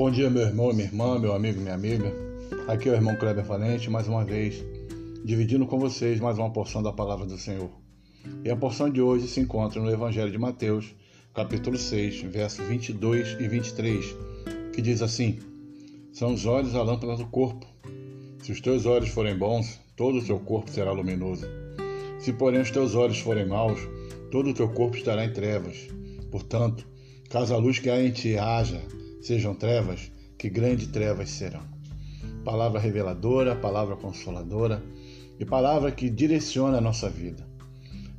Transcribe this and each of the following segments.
Bom dia, meu irmão, minha irmã, meu amigo, minha amiga. Aqui é o irmão Kleber Valente, mais uma vez, dividindo com vocês mais uma porção da palavra do Senhor. E a porção de hoje se encontra no Evangelho de Mateus, capítulo 6, versos 22 e 23, que diz assim: São os olhos a lâmpada do corpo. Se os teus olhos forem bons, todo o teu corpo será luminoso. Se, porém, os teus olhos forem maus, todo o teu corpo estará em trevas. Portanto, caso a luz que há em ti haja, sejam trevas, que grandes trevas serão. Palavra reveladora, palavra consoladora e palavra que direciona a nossa vida.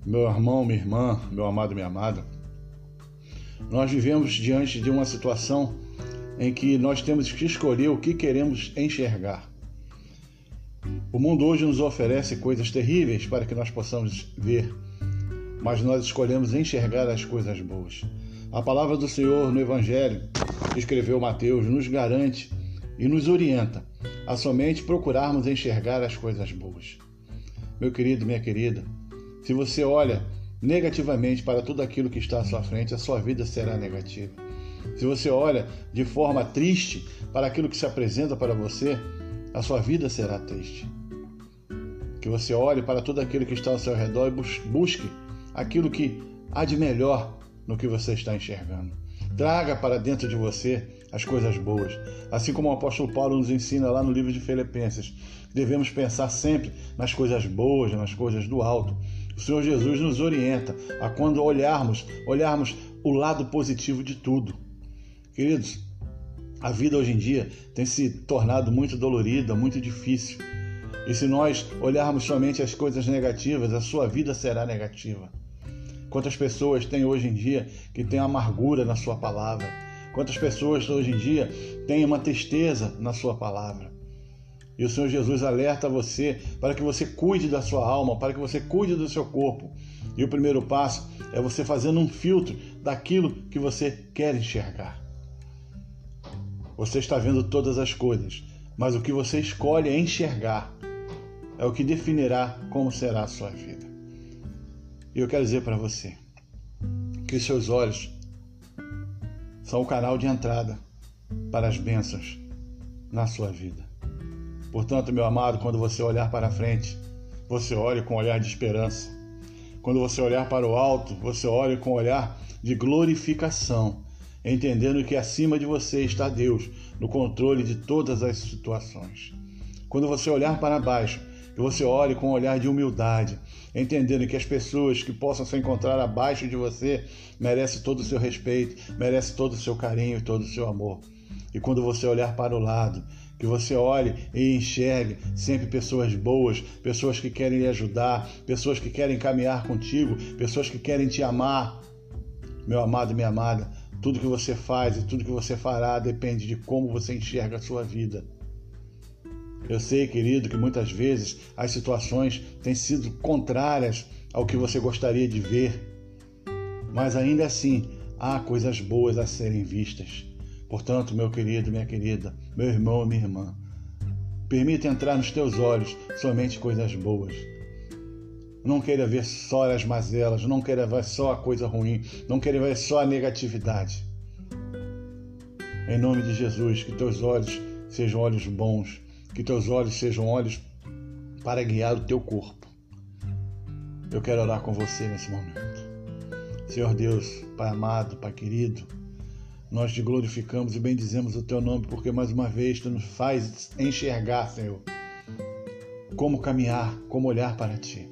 Meu irmão, minha irmã, meu amado, minha amada, nós vivemos diante de uma situação em que nós temos que escolher o que queremos enxergar. O mundo hoje nos oferece coisas terríveis para que nós possamos ver, mas nós escolhemos enxergar as coisas boas. A palavra do Senhor no Evangelho, escreveu Mateus, nos garante e nos orienta a somente procurarmos enxergar as coisas boas. Meu querido, minha querida, se você olha negativamente para tudo aquilo que está à sua frente, a sua vida será negativa. Se você olha de forma triste para aquilo que se apresenta para você, a sua vida será triste. Que você olhe para tudo aquilo que está ao seu redor e busque aquilo que há de melhor no que você está enxergando. Traga para dentro de você as coisas boas. Assim como o apóstolo Paulo nos ensina lá no livro de Filipenses, devemos pensar sempre nas coisas boas, nas coisas do alto. O Senhor Jesus nos orienta a quando olharmos, olharmos o lado positivo de tudo. Queridos, a vida hoje em dia tem se tornado muito dolorida, muito difícil. E se nós olharmos somente as coisas negativas, a sua vida será negativa. Quantas pessoas tem hoje em dia que tem amargura na sua palavra? Quantas pessoas hoje em dia têm uma tristeza na sua palavra? E o Senhor Jesus alerta você para que você cuide da sua alma, para que você cuide do seu corpo. E o primeiro passo é você fazendo um filtro daquilo que você quer enxergar. Você está vendo todas as coisas, mas o que você escolhe enxergar é o que definirá como será a sua vida. E eu quero dizer para você que os seus olhos são o canal de entrada para as bênçãos na sua vida. Portanto, meu amado, quando você olhar para frente, você olhe com um olhar de esperança. Quando você olhar para o alto, você olhe com um olhar de glorificação entendendo que acima de você está Deus, no controle de todas as situações. Quando você olhar para baixo, que você olhe com um olhar de humildade, entendendo que as pessoas que possam se encontrar abaixo de você merecem todo o seu respeito, merecem todo o seu carinho e todo o seu amor. E quando você olhar para o lado, que você olhe e enxergue sempre pessoas boas, pessoas que querem lhe ajudar, pessoas que querem caminhar contigo, pessoas que querem te amar. Meu amado e minha amada, tudo que você faz e tudo que você fará depende de como você enxerga a sua vida. Eu sei, querido, que muitas vezes as situações têm sido contrárias ao que você gostaria de ver, mas ainda assim há coisas boas a serem vistas. Portanto, meu querido, minha querida, meu irmão, minha irmã, permita entrar nos teus olhos somente coisas boas. Não queira ver só as mazelas, não queira ver só a coisa ruim, não queira ver só a negatividade. Em nome de Jesus, que teus olhos sejam olhos bons, que teus olhos sejam olhos para guiar o teu corpo. Eu quero orar com você nesse momento. Senhor Deus, Pai amado, Pai querido, nós te glorificamos e bendizemos o teu nome, porque mais uma vez tu nos faz enxergar, Senhor, como caminhar, como olhar para ti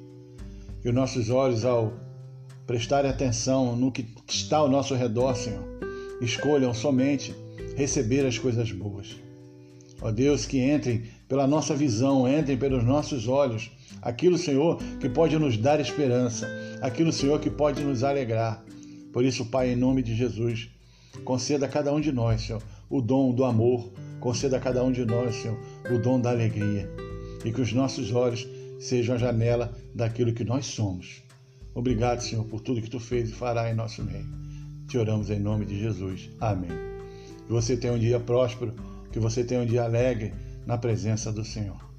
que os nossos olhos, ao prestarem atenção no que está ao nosso redor, Senhor, escolham somente receber as coisas boas. Ó Deus, que entrem pela nossa visão, entrem pelos nossos olhos, aquilo, Senhor, que pode nos dar esperança, aquilo, Senhor, que pode nos alegrar. Por isso, Pai, em nome de Jesus, conceda a cada um de nós, Senhor, o dom do amor, conceda a cada um de nós, Senhor, o dom da alegria, e que os nossos olhos seja a janela daquilo que nós somos. Obrigado, Senhor, por tudo que tu fez e fará em nosso meio. Te oramos em nome de Jesus. Amém. Que você tenha um dia próspero, que você tenha um dia alegre na presença do Senhor.